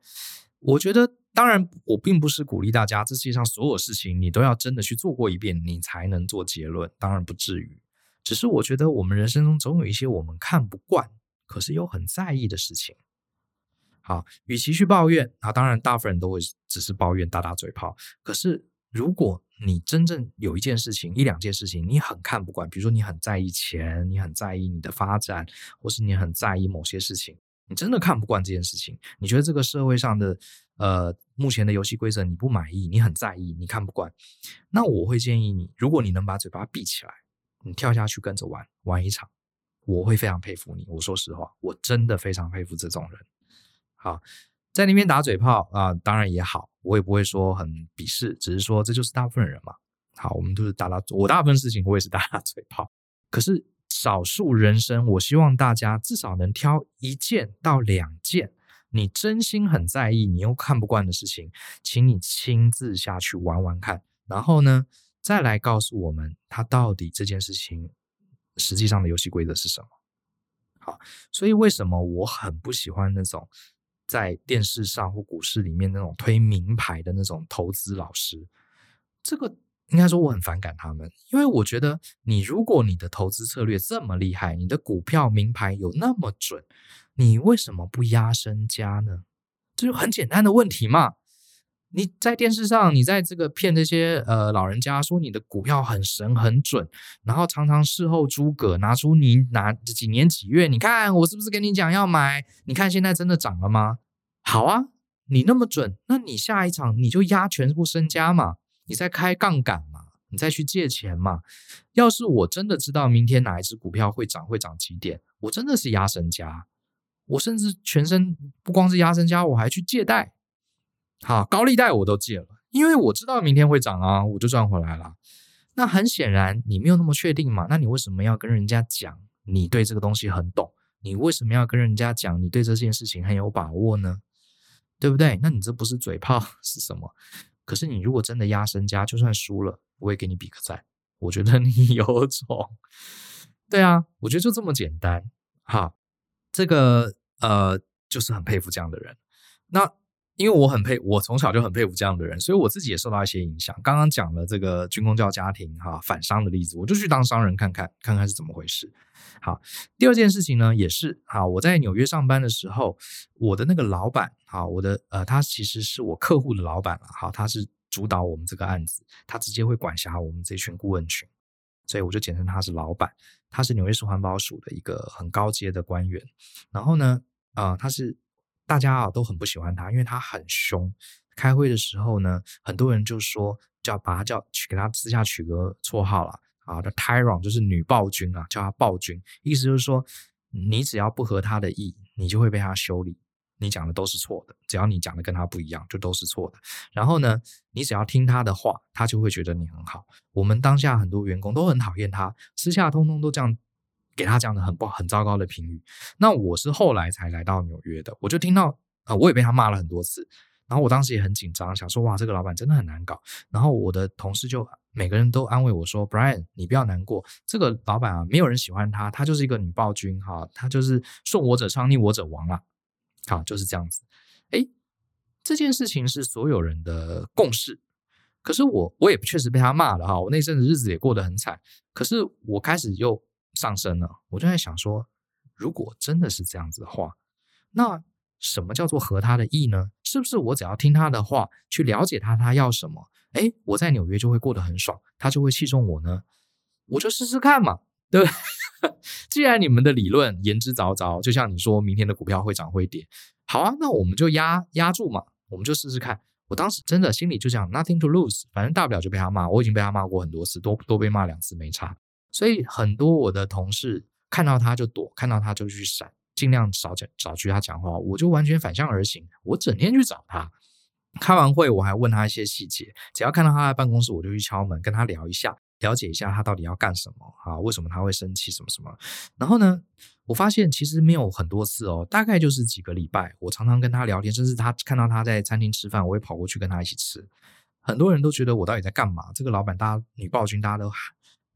我觉得。当然，我并不是鼓励大家，这世界上所有事情你都要真的去做过一遍，你才能做结论。当然不至于，只是我觉得我们人生中总有一些我们看不惯，可是又很在意的事情。好，与其去抱怨，啊，当然大部分人都会只是抱怨、打打嘴炮。可是如果你真正有一件事情、一两件事情你很看不惯，比如说你很在意钱，你很在意你的发展，或是你很在意某些事情，你真的看不惯这件事情，你觉得这个社会上的呃。目前的游戏规则你不满意，你很在意，你看不惯，那我会建议你，如果你能把嘴巴闭起来，你跳下去跟着玩玩一场，我会非常佩服你。我说实话，我真的非常佩服这种人。好，在那边打嘴炮啊，当然也好，我也不会说很鄙视，只是说这就是大部分人嘛。好，我们都是打打，我大部分事情我也是打打嘴炮，可是少数人生，我希望大家至少能挑一件到两件。你真心很在意，你又看不惯的事情，请你亲自下去玩玩看，然后呢，再来告诉我们，他到底这件事情实际上的游戏规则是什么？好，所以为什么我很不喜欢那种在电视上或股市里面那种推名牌的那种投资老师？这个应该说我很反感他们，因为我觉得你如果你的投资策略这么厉害，你的股票名牌有那么准。你为什么不压身家呢？这就很简单的问题嘛。你在电视上，你在这个骗这些呃老人家说你的股票很神很准，然后常常事后诸葛拿出你哪几年几月，你看我是不是跟你讲要买？你看现在真的涨了吗？好啊，你那么准，那你下一场你就压全部身家嘛，你在开杠杆嘛，你再去借钱嘛。要是我真的知道明天哪一只股票会涨会涨几点，我真的是压身家。我甚至全身不光是压身家，我还去借贷，好，高利贷我都借了，因为我知道明天会涨啊，我就赚回来了。那很显然你没有那么确定嘛，那你为什么要跟人家讲你对这个东西很懂？你为什么要跟人家讲你对这件事情很有把握呢？对不对？那你这不是嘴炮 是什么？可是你如果真的压身家，就算输了，我也给你比个赞，我觉得你 有种。对啊，我觉得就这么简单，哈。这个呃，就是很佩服这样的人。那因为我很佩，我从小就很佩服这样的人，所以我自己也受到一些影响。刚刚讲了这个军公教家庭哈反商的例子，我就去当商人看看，看看是怎么回事。好，第二件事情呢，也是哈，我在纽约上班的时候，我的那个老板，哈，我的呃，他其实是我客户的老板了，好，他是主导我们这个案子，他直接会管辖我们这群顾问群。所以我就简称他是老板。他是纽约市环保署的一个很高阶的官员。然后呢，啊、他是大家啊都很不喜欢他，因为他很凶。开会的时候呢，很多人就说叫把他叫取给他私下取个绰号了啊，叫 Tyrant 就是女暴君啊，叫他暴君，意思就是说你只要不合他的意，你就会被他修理。你讲的都是错的，只要你讲的跟他不一样，就都是错的。然后呢，你只要听他的话，他就会觉得你很好。我们当下很多员工都很讨厌他，私下通通都这样给他讲的很不很糟糕的评语。那我是后来才来到纽约的，我就听到啊、呃，我也被他骂了很多次。然后我当时也很紧张，想说哇，这个老板真的很难搞。然后我的同事就每个人都安慰我说：“Brian，你不要难过，这个老板啊，没有人喜欢他，他就是一个女暴君哈，他就是顺我者昌，逆我者亡啊。”好，就是这样子。诶，这件事情是所有人的共识。可是我，我也确实被他骂了哈。我那阵子日子也过得很惨。可是我开始又上升了，我就在想说，如果真的是这样子的话，那什么叫做合他的意呢？是不是我只要听他的话，去了解他，他要什么？诶，我在纽约就会过得很爽，他就会器重我呢？我就试试看嘛，对不对？既然你们的理论言之凿凿，就像你说明天的股票会涨会跌，好啊，那我们就压压住嘛，我们就试试看。我当时真的心里就这样，nothing to lose，反正大不了就被他骂，我已经被他骂过很多次，多多被骂两次没差。所以很多我的同事看到他就躲，看到他就去闪，尽量少讲少去他讲话，我就完全反向而行，我整天去找他。开完会我还问他一些细节，只要看到他在办公室，我就去敲门跟他聊一下。了解一下他到底要干什么啊？为什么他会生气？什么什么？然后呢，我发现其实没有很多次哦，大概就是几个礼拜。我常常跟他聊天，甚至他看到他在餐厅吃饭，我会跑过去跟他一起吃。很多人都觉得我到底在干嘛？这个老板，大家女暴君，大家都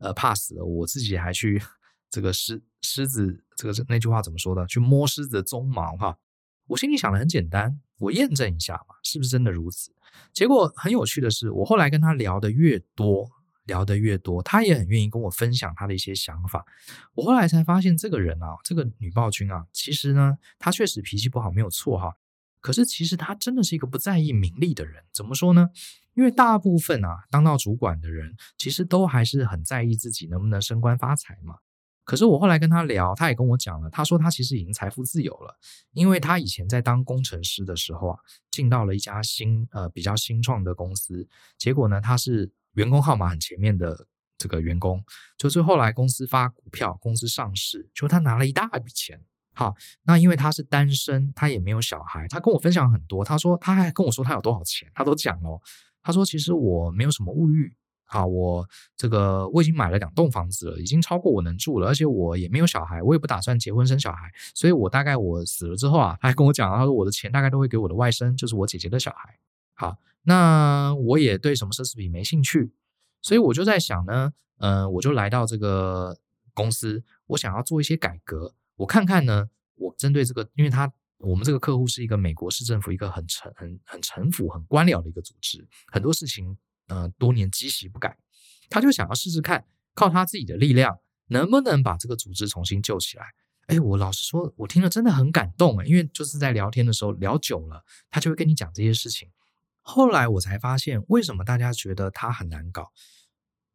呃怕死了。我自己还去这个狮狮子，这个那句话怎么说的？去摸狮子的鬃毛哈。我心里想的很简单，我验证一下嘛，是不是真的如此？结果很有趣的是，我后来跟他聊的越多。聊得越多，他也很愿意跟我分享他的一些想法。我后来才发现，这个人啊，这个女暴君啊，其实呢，她确实脾气不好，没有错哈。可是其实他真的是一个不在意名利的人。怎么说呢？因为大部分啊，当到主管的人，其实都还是很在意自己能不能升官发财嘛。可是我后来跟他聊，他也跟我讲了，他说他其实已经财富自由了，因为他以前在当工程师的时候啊，进到了一家新呃比较新创的公司，结果呢，他是。员工号码很前面的这个员工，就是后来公司发股票，公司上市，就他拿了一大笔钱。好，那因为他是单身，他也没有小孩，他跟我分享很多。他说他还跟我说他有多少钱，他都讲了。他说其实我没有什么物欲，好，我这个我已经买了两栋房子了，已经超过我能住了，而且我也没有小孩，我也不打算结婚生小孩，所以我大概我死了之后啊，他还跟我讲，他说我的钱大概都会给我的外甥，就是我姐姐的小孩。好。那我也对什么奢侈品没兴趣，所以我就在想呢，嗯、我就来到这个公司，我想要做一些改革，我看看呢，我针对这个，因为他我们这个客户是一个美国市政府，一个很陈很很陈腐、很官僚的一个组织，很多事情呃多年积习不改，他就想要试试看，靠他自己的力量能不能把这个组织重新救起来。哎，我老实说，我听了真的很感动哎，因为就是在聊天的时候聊久了，他就会跟你讲这些事情。后来我才发现，为什么大家觉得他很难搞？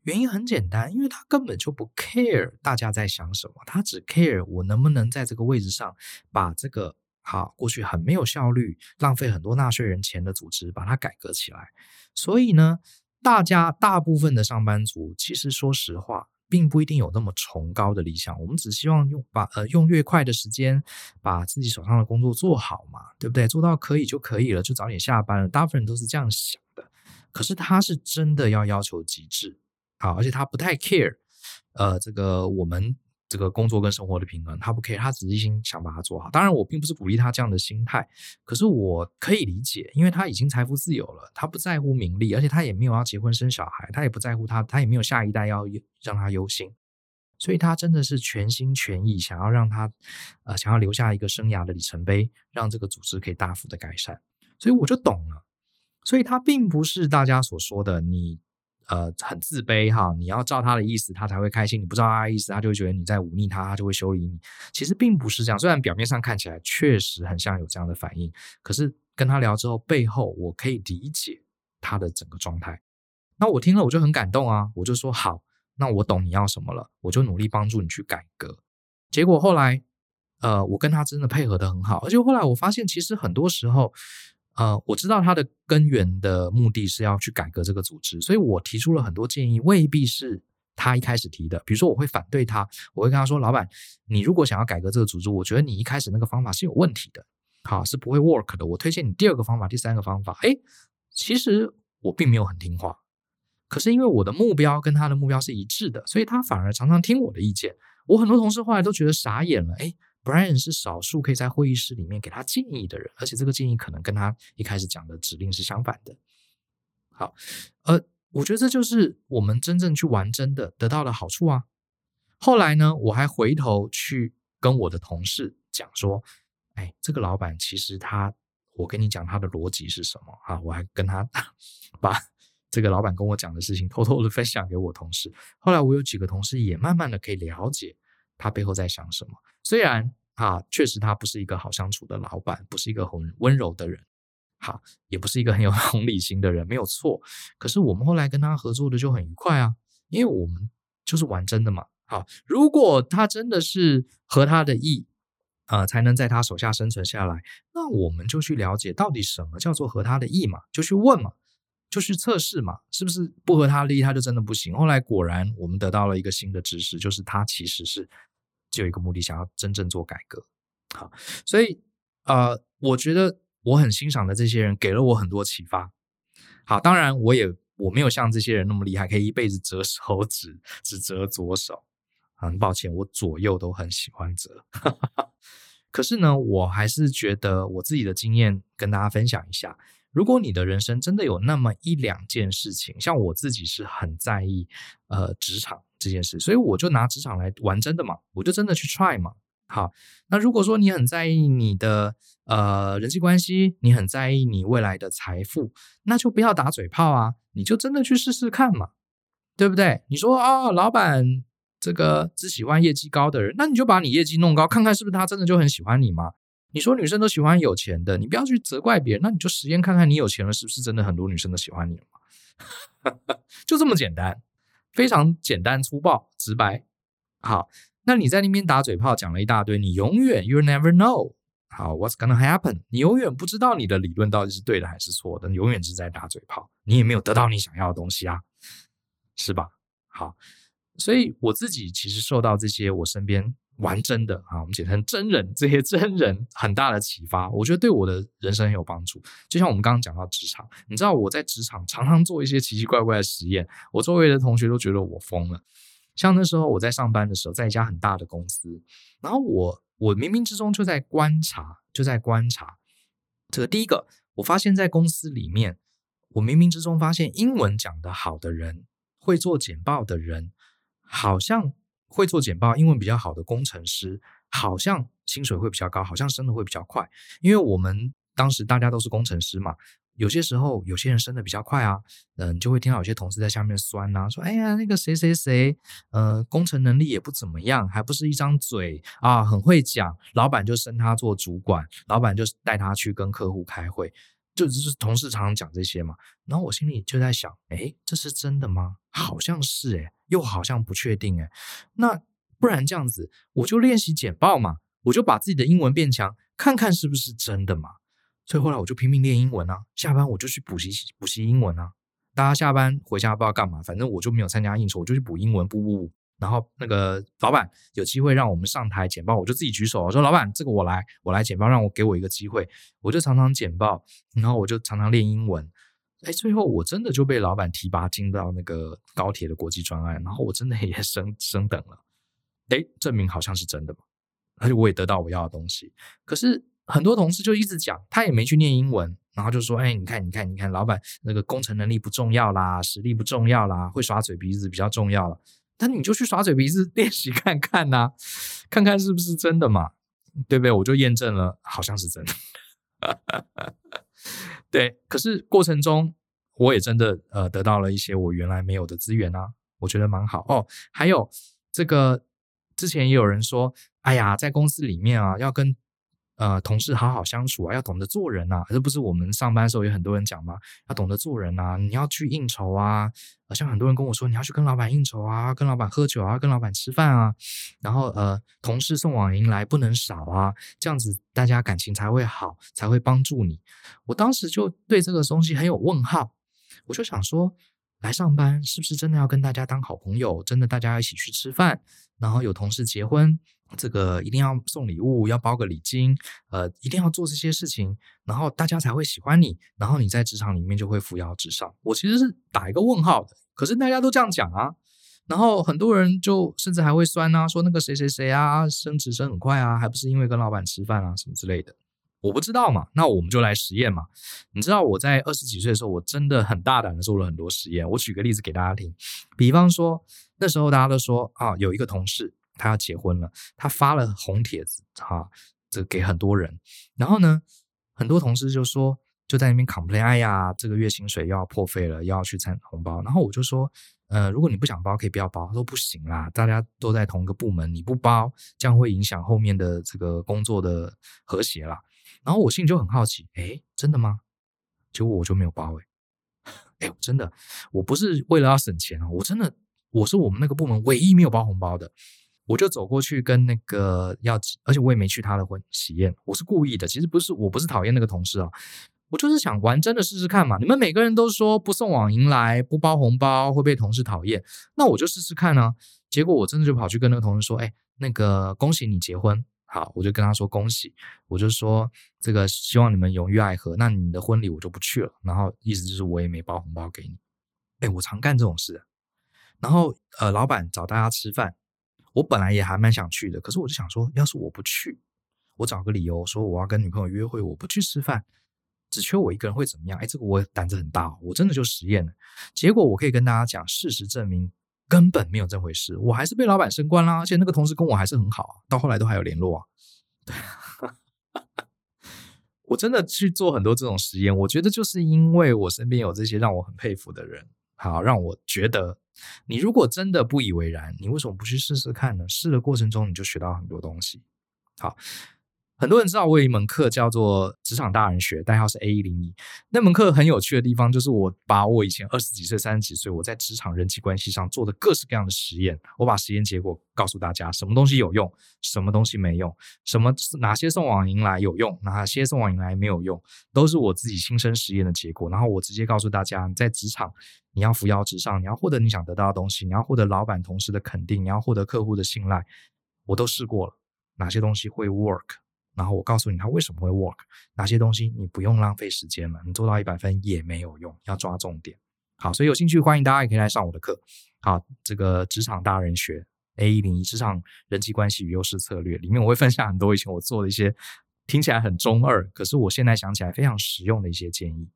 原因很简单，因为他根本就不 care 大家在想什么，他只 care 我能不能在这个位置上把这个好过去很没有效率、浪费很多纳税人钱的组织把它改革起来。所以呢，大家大部分的上班族，其实说实话。并不一定有那么崇高的理想，我们只希望用把呃用越快的时间把自己手上的工作做好嘛，对不对？做到可以就可以了，就早点下班了。大部分人都是这样想的。可是他是真的要要求极致，啊，而且他不太 care，呃，这个我们。这个工作跟生活的平衡，他不 care，，他只是一心想把它做好。当然，我并不是鼓励他这样的心态，可是我可以理解，因为他已经财富自由了，他不在乎名利，而且他也没有要结婚生小孩，他也不在乎他，他也没有下一代要让他忧心，所以他真的是全心全意想要让他，呃，想要留下一个生涯的里程碑，让这个组织可以大幅的改善。所以我就懂了，所以他并不是大家所说的你。呃，很自卑哈，你要照他的意思，他才会开心；你不照他的意思，他就会觉得你在忤逆他，他就会修理你。其实并不是这样，虽然表面上看起来确实很像有这样的反应，可是跟他聊之后，背后我可以理解他的整个状态。那我听了我就很感动啊，我就说好，那我懂你要什么了，我就努力帮助你去改革。结果后来，呃，我跟他真的配合得很好，而且后来我发现，其实很多时候，呃，我知道他的根源的目的是要去改革这个组织，所以我提出了很多建议，未必是他一开始提的。比如说，我会反对他，我会跟他说：“老板，你如果想要改革这个组织，我觉得你一开始那个方法是有问题的，好，是不会 work 的。我推荐你第二个方法，第三个方法。”诶，其实我并没有很听话。可是因为我的目标跟他的目标是一致的，所以他反而常常听我的意见。我很多同事后来都觉得傻眼了。诶，Brian 是少数可以在会议室里面给他建议的人，而且这个建议可能跟他一开始讲的指令是相反的。好，呃，我觉得这就是我们真正去玩真的得到的好处啊。后来呢，我还回头去跟我的同事讲说，哎，这个老板其实他，我跟你讲他的逻辑是什么啊？我还跟他 把。这个老板跟我讲的事情，偷偷的分享给我同事。后来我有几个同事也慢慢的可以了解他背后在想什么。虽然啊，确实他不是一个好相处的老板，不是一个很温柔的人，好，也不是一个很有 同理心的人，没有错。可是我们后来跟他合作的就很愉快啊，因为我们就是玩真的嘛。好，如果他真的是合他的意，呃，才能在他手下生存下来，那我们就去了解到底什么叫做合他的意嘛，就去问嘛。就去测试嘛，是不是不合他利，他就真的不行。后来果然，我们得到了一个新的知识，就是他其实是只有一个目的，想要真正做改革。好，所以呃，我觉得我很欣赏的这些人给了我很多启发。好，当然我也我没有像这些人那么厉害，可以一辈子折手指只折左手。很抱歉，我左右都很喜欢折。可是呢，我还是觉得我自己的经验跟大家分享一下。如果你的人生真的有那么一两件事情，像我自己是很在意，呃，职场这件事，所以我就拿职场来玩真的嘛，我就真的去 try 嘛。好，那如果说你很在意你的呃人际关系，你很在意你未来的财富，那就不要打嘴炮啊，你就真的去试试看嘛，对不对？你说啊，哦，老板这个只喜欢业绩高的人，那你就把你业绩弄高，看看是不是他真的就很喜欢你嘛。你说女生都喜欢有钱的，你不要去责怪别人，那你就实验看看，你有钱了是不是真的很多女生都喜欢你了嘛？就这么简单，非常简单粗暴直白。好，那你在那边打嘴炮讲了一大堆，你永远 you never know 好 what's gonna happen，你永远不知道你的理论到底是对的还是错的，你永远是在打嘴炮，你也没有得到你想要的东西啊，是吧？好，所以我自己其实受到这些我身边。玩真的啊，我们简称真人，这些真人很大的启发，我觉得对我的人生很有帮助。就像我们刚刚讲到职场，你知道我在职场常常做一些奇奇怪怪的实验，我周围的同学都觉得我疯了。像那时候我在上班的时候，在一家很大的公司，然后我我冥冥之中就在观察，就在观察这个第一个，我发现在公司里面，我冥冥之中发现英文讲得好的人，会做简报的人，好像。会做简报、英文比较好的工程师，好像薪水会比较高，好像升的会比较快。因为我们当时大家都是工程师嘛，有些时候有些人升的比较快啊，嗯，就会听到有些同事在下面酸呐、啊，说：“哎呀，那个谁谁谁，呃，工程能力也不怎么样，还不是一张嘴啊，很会讲。”老板就升他做主管，老板就带他去跟客户开会。就只是同事常常讲这些嘛，然后我心里就在想，哎，这是真的吗？好像是诶，又好像不确定诶。那不然这样子，我就练习简报嘛，我就把自己的英文变强，看看是不是真的嘛。所以后来我就拼命练英文啊，下班我就去补习补习英文啊。大家下班回家不知道干嘛，反正我就没有参加应酬，我就去补英文，补补补。然后那个老板有机会让我们上台简报，我就自己举手，我说：“老板，这个我来，我来简报，让我给我一个机会。”我就常常简报，然后我就常常练英文。哎，最后我真的就被老板提拔进到那个高铁的国际专案，然后我真的也 升升等了。哎，证明好像是真的嘛，而且我也得到我要的东西。可是很多同事就一直讲，他也没去念英文，然后就说：“哎，你看，你看，你看，老板那个工程能力不重要啦，实力不重要啦，会耍嘴皮子比较重要了。”但你就去耍嘴皮子练习看看呐、啊，看看是不是真的嘛，对不对？我就验证了，好像是真的。对，可是过程中我也真的呃得到了一些我原来没有的资源啊，我觉得蛮好哦。还有这个之前也有人说，哎呀，在公司里面啊，要跟呃，同事好好相处啊，要懂得做人啊，这不是我们上班的时候有很多人讲吗？要懂得做人啊，你要去应酬啊，好像很多人跟我说，你要去跟老板应酬啊，跟老板喝酒啊，跟老板吃饭啊，然后呃，同事送往迎来不能少啊，这样子大家感情才会好，才会帮助你。我当时就对这个东西很有问号，我就想说，来上班是不是真的要跟大家当好朋友？真的大家一起去吃饭，然后有同事结婚。这个一定要送礼物，要包个礼金，呃，一定要做这些事情，然后大家才会喜欢你，然后你在职场里面就会扶摇直上。我其实是打一个问号的，可是大家都这样讲啊，然后很多人就甚至还会酸啊，说那个谁谁谁啊，升职升很快啊，还不是因为跟老板吃饭啊什么之类的。我不知道嘛，那我们就来实验嘛。你知道我在二十几岁的时候，我真的很大胆的做了很多实验。我举个例子给大家听，比方说那时候大家都说啊，有一个同事。他要结婚了，他发了红帖子，哈、啊，这给很多人。然后呢，很多同事就说，就在那边 complain，哎呀，这个月薪水又要破费了，又要去参红包。然后我就说，呃，如果你不想包，可以不要包。他说不行啦，大家都在同一个部门，你不包，这样会影响后面的这个工作的和谐啦。然后我心里就很好奇，哎，真的吗？结果我就没有包，哎，哎，真的，我不是为了要省钱啊，我真的，我是我们那个部门唯一没有包红包的。我就走过去跟那个要，而且我也没去他的婚喜宴，我是故意的。其实不是，我不是讨厌那个同事啊，我就是想玩真的试试看嘛。你们每个人都说不送往迎来，不包红包会被同事讨厌，那我就试试看啊。结果我真的就跑去跟那个同事说：“哎，那个恭喜你结婚。”好，我就跟他说恭喜，我就说这个希望你们永浴爱河。那你的婚礼我就不去了，然后意思就是我也没包红包给你。哎，我常干这种事。然后呃，老板找大家吃饭。我本来也还蛮想去的，可是我就想说，要是我不去，我找个理由说我要跟女朋友约会，我不去吃饭，只缺我一个人会怎么样？哎，这个我胆子很大，我真的就实验了，结果我可以跟大家讲，事实证明根本没有这回事，我还是被老板升官啦，而且那个同事跟我还是很好，到后来都还有联络啊。对，我真的去做很多这种实验，我觉得就是因为我身边有这些让我很佩服的人，好让我觉得。你如果真的不以为然，你为什么不去试试看呢？试的过程中，你就学到很多东西。好。很多人知道我有一门课叫做职场大人学，代号是 A 一零一。那门课很有趣的地方，就是我把我以前二十几岁、三十几岁我在职场人际关系上做的各式各样的实验，我把实验结果告诉大家，什么东西有用，什么东西没用，什么哪些送往迎来有用，哪些送往迎来没有用，都是我自己亲身实验的结果。然后我直接告诉大家，你在职场你要扶摇直上，你要获得你想得到的东西，你要获得老板同事的肯定，你要获得客户的信赖，我都试过了，哪些东西会 work。然后我告诉你它为什么会 work，哪些东西你不用浪费时间了，你做到一百分也没有用，要抓重点。好，所以有兴趣欢迎大家也可以来上我的课。好，这个职场大人学 A 一零一职场人际关系与优势策略里面，我会分享很多以前我做的一些听起来很中二，可是我现在想起来非常实用的一些建议。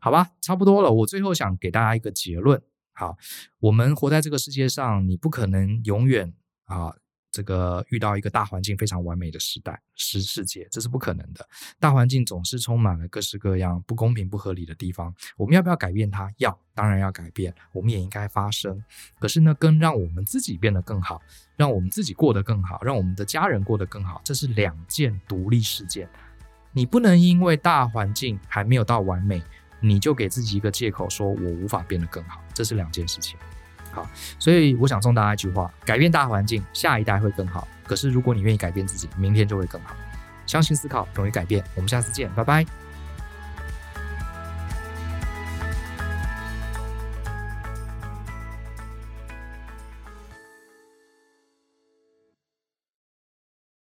好吧，差不多了。我最后想给大家一个结论。好，我们活在这个世界上，你不可能永远啊。这个遇到一个大环境非常完美的时代、世世界，这是不可能的。大环境总是充满了各式各样不公平、不合理的地方。我们要不要改变它？要，当然要改变。我们也应该发声。可是呢，更让我们自己变得更好，让我们自己过得更好，让我们的家人过得更好，这是两件独立事件。你不能因为大环境还没有到完美，你就给自己一个借口，说我无法变得更好。这是两件事情。好，所以我想送大家一句话：改变大环境，下一代会更好。可是如果你愿意改变自己，明天就会更好。相信思考，勇于改变。我们下次见，拜拜。